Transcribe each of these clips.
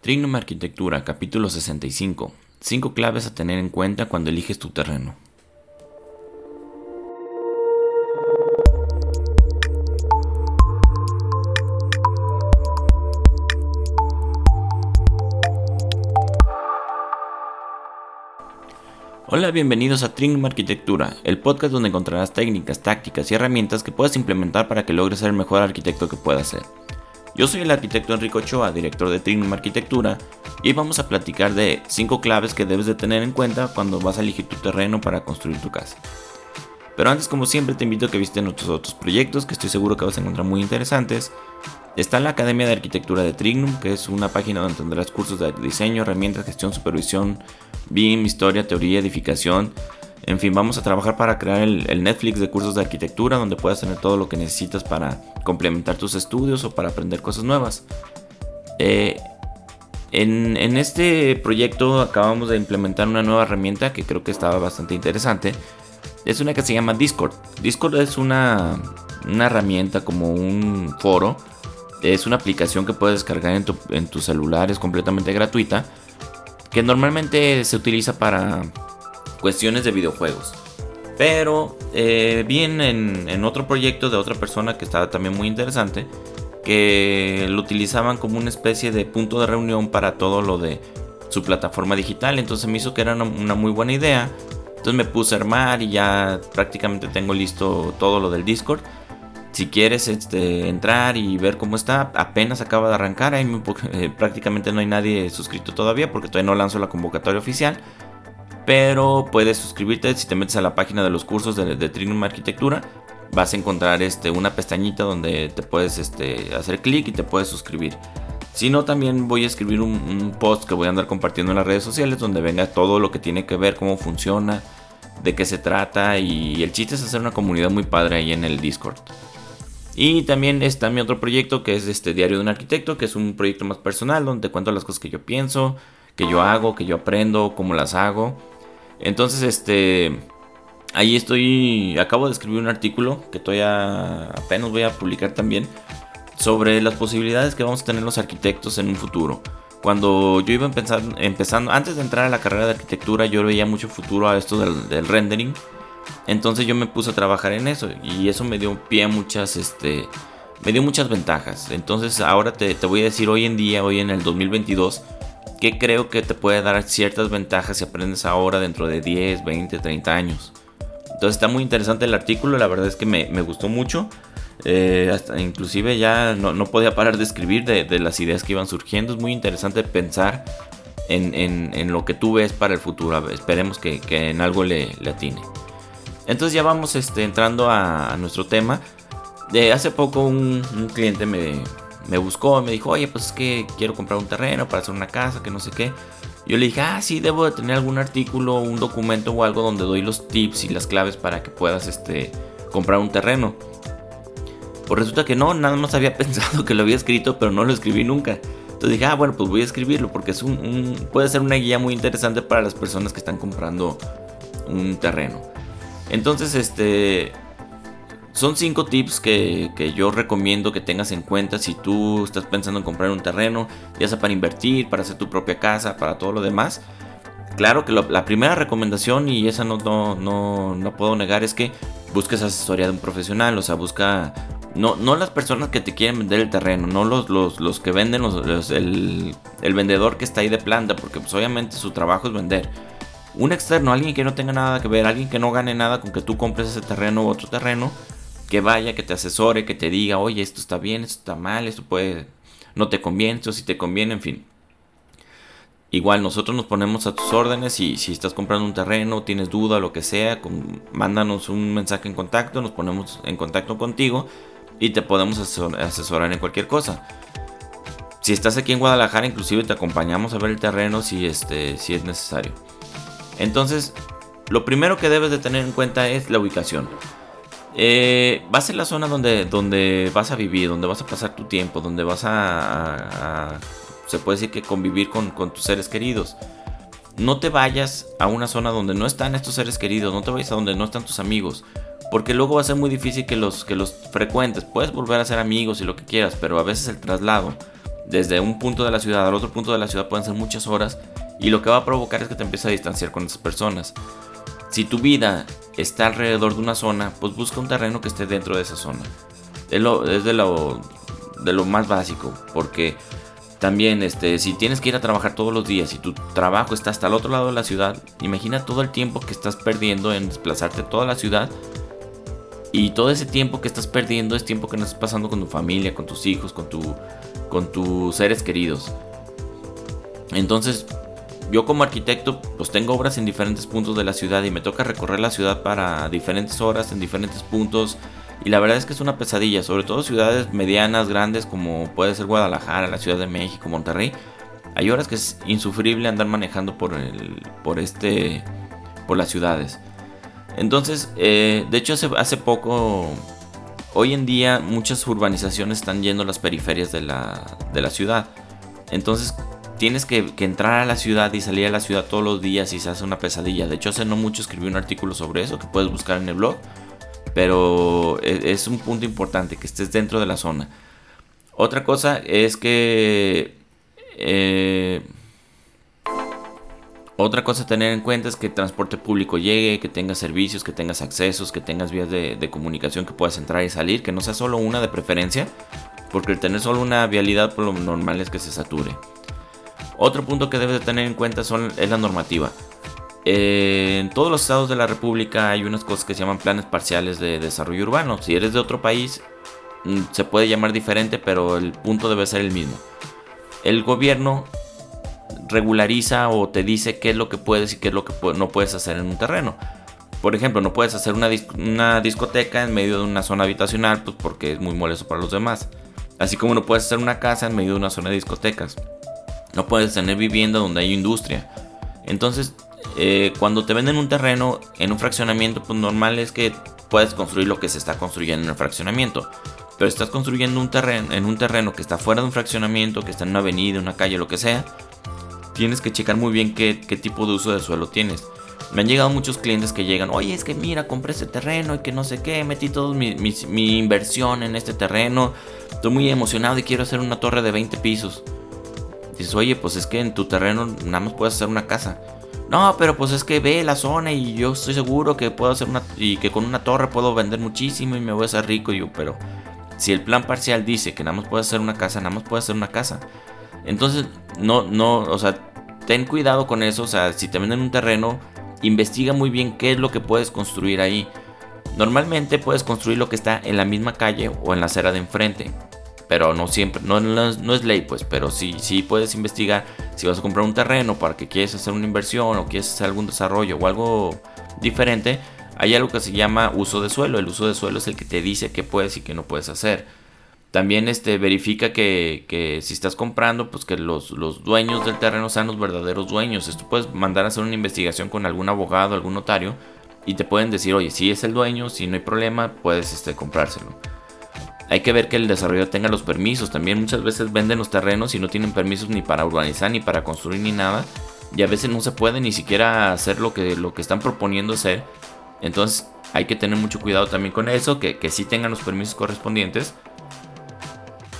Trignum Arquitectura, capítulo 65. 5 claves a tener en cuenta cuando eliges tu terreno. Hola, bienvenidos a Trignum Arquitectura, el podcast donde encontrarás técnicas, tácticas y herramientas que puedes implementar para que logres ser el mejor arquitecto que puedas ser. Yo soy el arquitecto Enrico Ochoa, director de Trignum Arquitectura, y vamos a platicar de 5 claves que debes de tener en cuenta cuando vas a elegir tu terreno para construir tu casa. Pero antes, como siempre, te invito a que visites nuestros otros proyectos que estoy seguro que vas a encontrar muy interesantes. Está la Academia de Arquitectura de Trignum, que es una página donde tendrás cursos de diseño, herramientas, gestión, supervisión, BIM, historia, teoría, edificación, en fin, vamos a trabajar para crear el, Netflix de cursos de arquitectura donde puedas tener todo lo que necesitas para complementar tus estudios o para aprender cosas nuevas. Eh, en, este proyecto acabamos de implementar una nueva herramienta que creo que estaba bastante interesante. Es una que se llama Discord. Discord es una, herramienta como un foro. Es una aplicación que puedes descargar en tu, en tu celular, es completamente gratuita. Que normalmente se utiliza para cuestiones de videojuegos. Pero eh, en, otro proyecto de otra persona que estaba también muy interesante, que lo utilizaban como una especie de punto de reunión para todo lo de su plataforma digital. Entonces me hizo que era una, muy buena idea. Entonces me puse a armar y ya prácticamente tengo listo todo lo del Discord. Si quieres este, entrar y ver cómo está, apenas acaba de arrancar. Ahí eh, prácticamente no hay nadie suscrito todavía porque todavía no lanzo la convocatoria oficial pero puedes suscribirte si te metes a la página de los cursos de, de Arquitectura. Vas a encontrar este, una pestañita donde te puedes este, hacer clic y te puedes suscribir. Si no, también voy a escribir un, post que voy a andar compartiendo en las redes sociales donde venga todo lo que tiene que ver, cómo funciona, de qué se trata y el chiste es hacer una comunidad muy padre ahí en el Discord. Y también está mi otro proyecto que es este Diario de un Arquitecto, que es un proyecto más personal donde te cuento las cosas que yo pienso, que yo hago, que yo aprendo, cómo las hago. Entonces, este, ahí estoy, acabo de escribir un artículo que todavía apenas voy a publicar también sobre las posibilidades que vamos a tener los arquitectos en un futuro. Cuando yo iba empezando, empezando antes de entrar a la carrera de arquitectura, yo veía mucho futuro a esto del, rendering. Entonces yo me puse a trabajar en eso y eso me dio pie a muchas, este, me dio muchas ventajas. Entonces ahora te, te voy a decir hoy en día, hoy en el 2022, que creo que te puede dar ciertas ventajas si aprendes ahora dentro de 10, 20, 30 años. Entonces está muy interesante el artículo, la verdad es que me, gustó mucho. Eh, inclusive ya no, podía parar de escribir de, las ideas que iban surgiendo. Es muy interesante pensar en, lo que tú ves para el futuro. esperemos que, en algo le, atine. Entonces ya vamos este, entrando a, nuestro tema. De hace poco un cliente me, me buscó, me dijo, oye, pues es que quiero comprar un terreno para hacer una casa, que no sé qué. Yo le dije, ah, sí, debo de tener algún artículo, un documento o algo donde doy los tips y las claves para que puedas este, comprar un terreno. Pues resulta que no, nada más había pensado que lo había escrito, pero no lo escribí nunca. Entonces dije, ah, bueno, pues voy a escribirlo porque es un, puede ser una guía muy interesante para las personas que están comprando un terreno. Entonces, este, son cinco tips que, yo recomiendo que tengas en cuenta si tú estás pensando en comprar un terreno, ya sea para invertir, para hacer tu propia casa, para todo lo demás. Claro que la primera recomendación, y esa no, no, no, puedo negar, es que busques asesoría de un profesional, o sea, busca no, no, las personas que te quieren vender el terreno, no los, los, que venden, los, el, el, vendedor que está ahí de planta, porque pues obviamente su trabajo es vender. Un externo, alguien que no tenga nada que ver, alguien que no gane nada con que tú compres ese terreno u otro terreno, que vaya, que te asesore, que te diga, oye, esto está bien, esto está mal, esto puede, no te conviene, esto sí te conviene, en fin. Igual nosotros nos ponemos a tus órdenes y si estás comprando un terreno, tienes duda, lo que sea, mándanos un mensaje en contacto, nos ponemos en contacto contigo y te podemos asesorar en cualquier cosa. Si estás aquí en Guadalajara, inclusive te acompañamos a ver el terreno si, este, si es necesario. Entonces, lo primero que debes de tener en cuenta es la ubicación. Va a ser la zona donde, donde vas a vivir, donde vas a pasar tu tiempo, donde vas a, se puede decir que convivir con, tus seres queridos. No te vayas a una zona donde no están estos seres queridos, no te vayas a donde no están tus amigos, porque luego va a ser muy difícil que los, que los frecuentes. Puedes volver a ser amigos y lo que quieras, pero a veces el traslado desde un punto de la ciudad al otro punto de la ciudad pueden ser muchas horas y lo que va a provocar es que te empieces a distanciar con esas personas. Si tu vida está alrededor de una zona, pues busca un terreno que esté dentro de esa zona. Es, de, lo, de lo más básico, porque también este, si tienes que ir a trabajar todos los días y tu trabajo está hasta el otro lado de la ciudad, imagina todo el tiempo que estás perdiendo en desplazarte toda la ciudad. Y todo ese tiempo que estás perdiendo es tiempo que no estás pasando con tu familia, con tus hijos, con, tu, con tus seres queridos. Entonces, yo como arquitecto pues tengo obras en diferentes puntos de la ciudad y me toca recorrer la ciudad para diferentes horas en diferentes puntos y la verdad es que es una pesadilla, sobre todo ciudades medianas, grandes como puede ser Guadalajara, la Ciudad de México, Monterrey. Hay horas que es insufrible andar manejando por el, por este, por las ciudades. Entonces, eh, de hecho hace, hace poco, hoy en día muchas urbanizaciones están yendo a las periferias de la, de la ciudad. Entonces tienes que, entrar a la ciudad y salir a la ciudad todos los días y se hace una pesadilla. De hecho, hace no mucho escribí un artículo sobre eso que puedes buscar en el blog. Pero e, es un punto importante que estés dentro de la zona. Otra cosa es que... Eh, otra cosa a tener en cuenta es que el transporte público llegue, que tengas servicios, que tengas accesos, que tengas vías de, de, comunicación que puedas entrar y salir, que no sea solo una de preferencia, porque el tener solo una vialidad por lo normal es que se sature. Otro punto que debes de tener en cuenta son, es la normativa. Eh, en todos los estados de la República hay unas cosas que se llaman planes parciales de desarrollo urbano. Si eres de otro país, mm, se puede llamar diferente, pero el punto debe ser el mismo. El gobierno regulariza o te dice qué es lo que puedes y qué es lo que no puedes hacer en un terreno. Por ejemplo, no puedes hacer una, una discoteca en medio de una zona habitacional, pues porque es muy molesto para los demás. Así como no puedes hacer una casa en medio de una zona de discotecas. No puedes tener vivienda donde hay industria. Entonces, eh, cuando te venden un terreno en un fraccionamiento, pues normal es que puedes construir lo que se está construyendo en el fraccionamiento. Pero estás construyendo un terreno, en un terreno que está fuera de un fraccionamiento, que está en una avenida, una calle, lo que sea, tienes que checar muy bien qué, tipo de uso de suelo tienes. Me han llegado muchos clientes que llegan, oye, es que mira, compré este terreno y que no sé qué, metí toda mi, mi, inversión en este terreno, estoy muy emocionado y quiero hacer una torre de 20 pisos. Dices, oye, pues es que en tu terreno nada más puedes hacer una casa. No, pero pues es que ve la zona y yo estoy seguro que puedo hacer una. y que con una torre puedo vender muchísimo y me voy a hacer rico. yo, pero si el plan parcial dice que nada más puedes hacer una casa, nada más puedes hacer una casa. Entonces, no, no, o sea, ten cuidado con eso. O sea, si te venden un terreno, investiga muy bien qué es lo que puedes construir ahí. Normalmente puedes construir lo que está en la misma calle o en la acera de enfrente pero no siempre, no, no, es ley pues, pero sí, sí puedes investigar si vas a comprar un terreno para que quieres hacer una inversión o quieres hacer algún desarrollo o algo diferente, hay algo que se llama uso de suelo, el uso de suelo es el que te dice qué puedes y qué no puedes hacer. También este, verifica que, que si estás comprando, pues que los, los, dueños del terreno sean los verdaderos dueños. Esto puedes mandar a hacer una investigación con algún abogado, algún notario, y te pueden decir, oye, si es el dueño, si no hay problema, puedes este, comprárselo. Hay que ver que el desarrollador tenga los permisos. También muchas veces venden los terrenos y no tienen permisos ni para urbanizar, ni para construir, ni nada. Y a veces no se puede ni siquiera hacer lo que, lo que están proponiendo hacer. Entonces hay que tener mucho cuidado también con eso, que, que sí tengan los permisos correspondientes.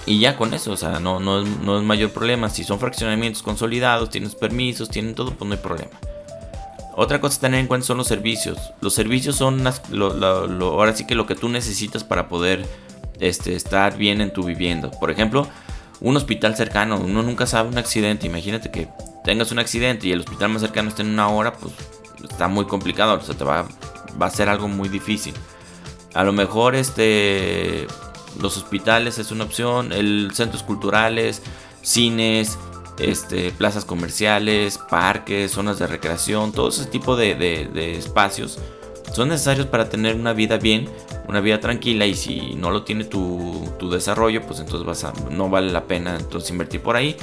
Y ya con eso, o sea, no, no, no es mayor problema. Si son fraccionamientos consolidados, tienes permisos, tienen todo, pues no hay problema. Otra cosa a tener en cuenta son los servicios. Los servicios son ahora sí que lo que tú necesitas para poder este, estar bien en tu vivienda. Por ejemplo, un hospital cercano, uno nunca sabe un accidente. Imagínate que tengas un accidente y el hospital más cercano está en una hora, pues está muy complicado, o sea, te va, va a ser algo muy difícil. A lo mejor este, los hospitales es una opción, el centros culturales, cines, este, plazas comerciales, parques, zonas de recreación, todo ese tipo de espacios son necesarios para tener una vida bien, una vida tranquila y si no lo tiene tu, desarrollo, pues entonces no vale la pena entonces invertir por ahí.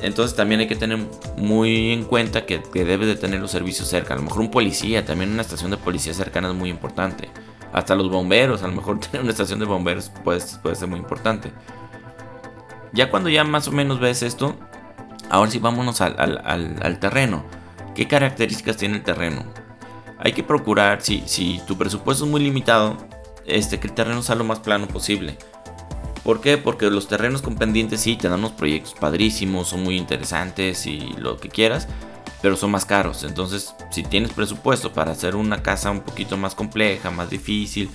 Entonces también hay que tener muy en cuenta que, debes de tener los servicios cerca. A lo mejor un policía, también una estación de policía cercana es muy importante. Hasta los bomberos, a lo mejor tener una estación de bomberos puede, puede ser muy importante. Ya cuando ya más o menos ves esto, ahora sí vámonos al, al terreno. ¿Qué características tiene el terreno? Hay que procurar, si, tu presupuesto es muy limitado, este, que el terreno sea lo más plano posible. ¿Por qué? Porque los terrenos con pendientes sí te dan unos proyectos padrísimos, son muy interesantes y lo que quieras, pero son más caros. Entonces, si tienes presupuesto para hacer una casa un poquito más compleja, más difícil,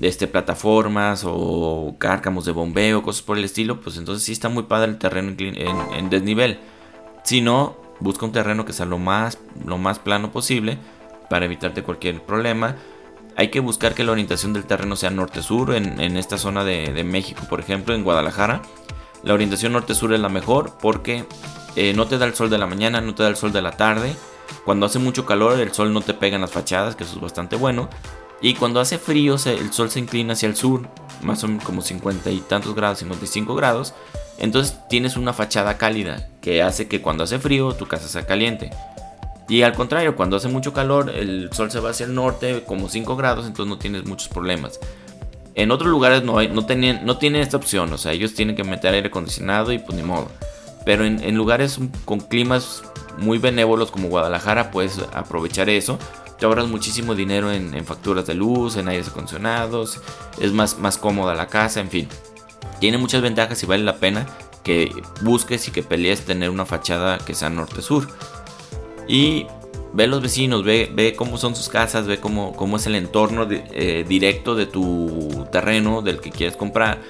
este, plataformas o cárcamos de bombeo, cosas por el estilo, pues entonces sí está muy padre el terreno en, desnivel. Si no, busca un terreno que sea lo más, lo más plano posible para evitarte cualquier problema. Hay que buscar que la orientación del terreno sea norte-sur. En, esta zona de, México, por ejemplo, en Guadalajara, la orientación norte-sur es la mejor porque eh, no te da el sol de la mañana, no te da el sol de la tarde. Cuando hace mucho calor, el sol no te pega en las fachadas, que eso es bastante bueno. Y cuando hace frío, el sol se inclina hacia el sur, más o menos como 50 y tantos grados, 55 grados. Entonces tienes una fachada cálida que hace que cuando hace frío tu casa sea caliente. Y al contrario, cuando hace mucho calor, el sol se va hacia el norte, como 5 grados, entonces no tienes muchos problemas. En otros lugares no, hay, no, tienen, no tienen esta opción, o sea, ellos tienen que meter aire acondicionado y pues ni modo. Pero en, en lugares con climas muy benévolos como Guadalajara, puedes aprovechar eso te ahorras muchísimo dinero en, facturas de luz, en aires acondicionados, es más, más cómoda la casa, en fin. Tiene muchas ventajas y vale la pena que busques y que pelees tener una fachada que sea norte-sur. Y ve los vecinos, ve, ve cómo son sus casas, ve cómo, cómo es el entorno eh, directo de tu terreno, del que quieres comprar.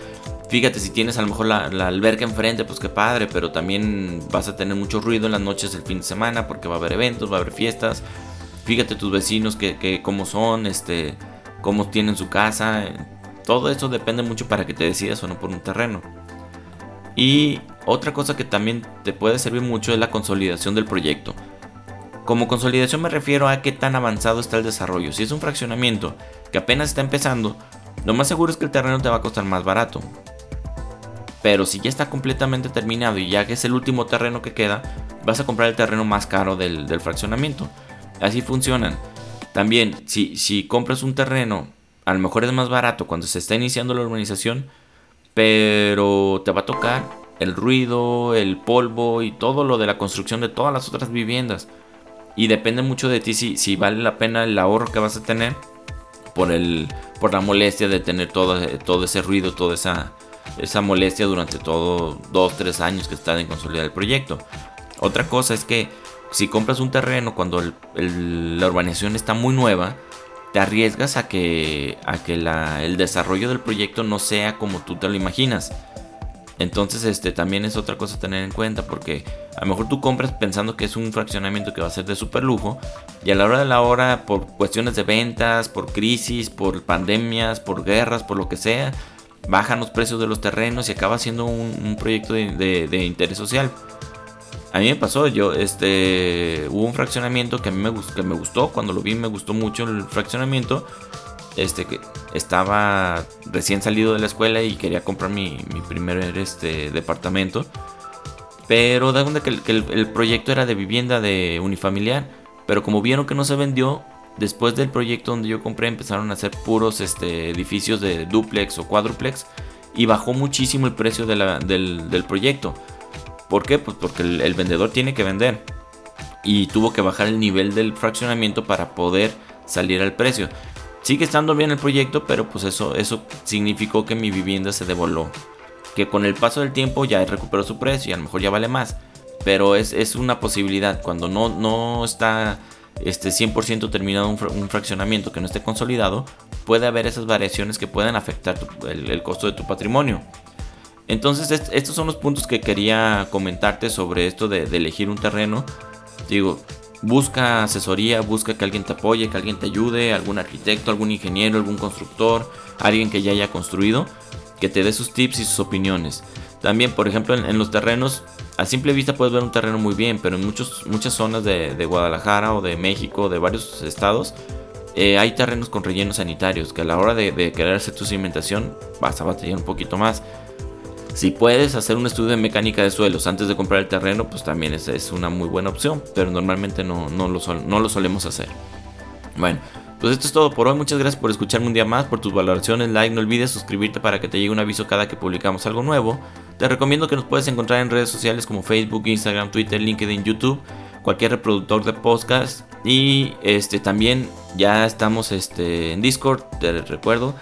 Fíjate, si tienes a lo mejor la, la, alberca enfrente, pues qué padre, pero también vas a tener mucho ruido en las noches el fin de semana porque va a haber eventos, va a haber fiestas fíjate tus vecinos que, cómo son, este, cómo tienen su casa. Todo eso depende mucho para que te decidas o no por un terreno. Y otra cosa que también te puede servir mucho es la consolidación del proyecto. Como consolidación me refiero a qué tan avanzado está el desarrollo. Si es un fraccionamiento que apenas está empezando, lo más seguro es que el terreno te va a costar más barato. Pero si ya está completamente terminado y ya que es el último terreno que queda, vas a comprar el terreno más caro del, del fraccionamiento. Así funcionan. También, si, si compras un terreno, a lo mejor es más barato cuando se está iniciando la urbanización, pero te va a tocar el ruido, el polvo y todo lo de la construcción de todas las otras viviendas. Y depende mucho de ti si, si vale la pena el ahorro que vas a tener por, el, por la molestia de tener todo, todo ese ruido, toda esa, esa molestia durante todo dos, tres años que está en consolidar el proyecto. Otra cosa es que si compras un terreno cuando la urbanización está muy nueva, te arriesgas a que, a que el desarrollo del proyecto no sea como tú te lo imaginas. Entonces, este también es otra cosa a tener en cuenta porque a lo mejor tú compras pensando que es un fraccionamiento que va a ser de super lujo y a la hora de la hora, por cuestiones de ventas, por crisis, por pandemias, por guerras, por lo que sea, bajan los precios de los terrenos y acaba siendo un, proyecto de interés social. A mí me pasó, yo, este, hubo un fraccionamiento que a mí me, que me gustó, cuando lo vi me gustó mucho el fraccionamiento, este, estaba recién salido de la escuela y quería comprar mi, primer este, departamento, pero da cuenta que, el, proyecto era de vivienda de unifamiliar, pero como vieron que no se vendió, después del proyecto donde yo compré empezaron a hacer puros este, edificios de duplex o cuádruplex y bajó muchísimo el precio del, del proyecto. ¿Por qué? Pues porque el, vendedor tiene que vender. Y tuvo que bajar el nivel del fraccionamiento para poder salir al precio. Sigue estando bien el proyecto, pero pues eso, eso significó que mi vivienda se devoló. Que con el paso del tiempo ya recuperó su precio y a lo mejor ya vale más. Pero es, una posibilidad. Cuando no, no está este 100% terminado un, fraccionamiento que no esté consolidado, puede haber esas variaciones que pueden afectar el costo de tu patrimonio. Entonces estos son los puntos que quería comentarte sobre esto de, elegir un terreno. Digo, busca asesoría, busca que alguien te apoye, que alguien te ayude, algún arquitecto, algún ingeniero, algún constructor, alguien que ya haya construido, que te dé sus tips y sus opiniones. También, por ejemplo, en, los terrenos, a simple vista puedes ver un terreno muy bien, pero en muchos, muchas zonas de, Guadalajara o de México, de varios estados, eh, hay terrenos con rellenos sanitarios que a la hora de, de querer hacer tu cimentación vas a batallar un poquito más. Si puedes hacer un estudio de mecánica de suelos antes de comprar el terreno, pues también es, una muy buena opción, pero normalmente no, no, lo no lo solemos hacer. Bueno, pues esto es todo por hoy. Muchas gracias por escucharme un día más, por tus valoraciones, like, no olvides suscribirte para que te llegue un aviso cada que publicamos algo nuevo. Te recomiendo que nos puedes encontrar en redes sociales como Facebook, Instagram, Twitter, LinkedIn, YouTube, cualquier reproductor de podcast y este también ya estamos este en Discord, te recuerdo.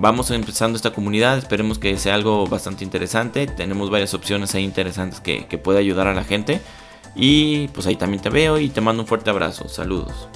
Vamos empezando esta comunidad, esperemos que sea algo bastante interesante, tenemos varias opciones ahí interesantes que, que puede ayudar a la gente. Y pues ahí también te veo y te mando un fuerte abrazo. Saludos.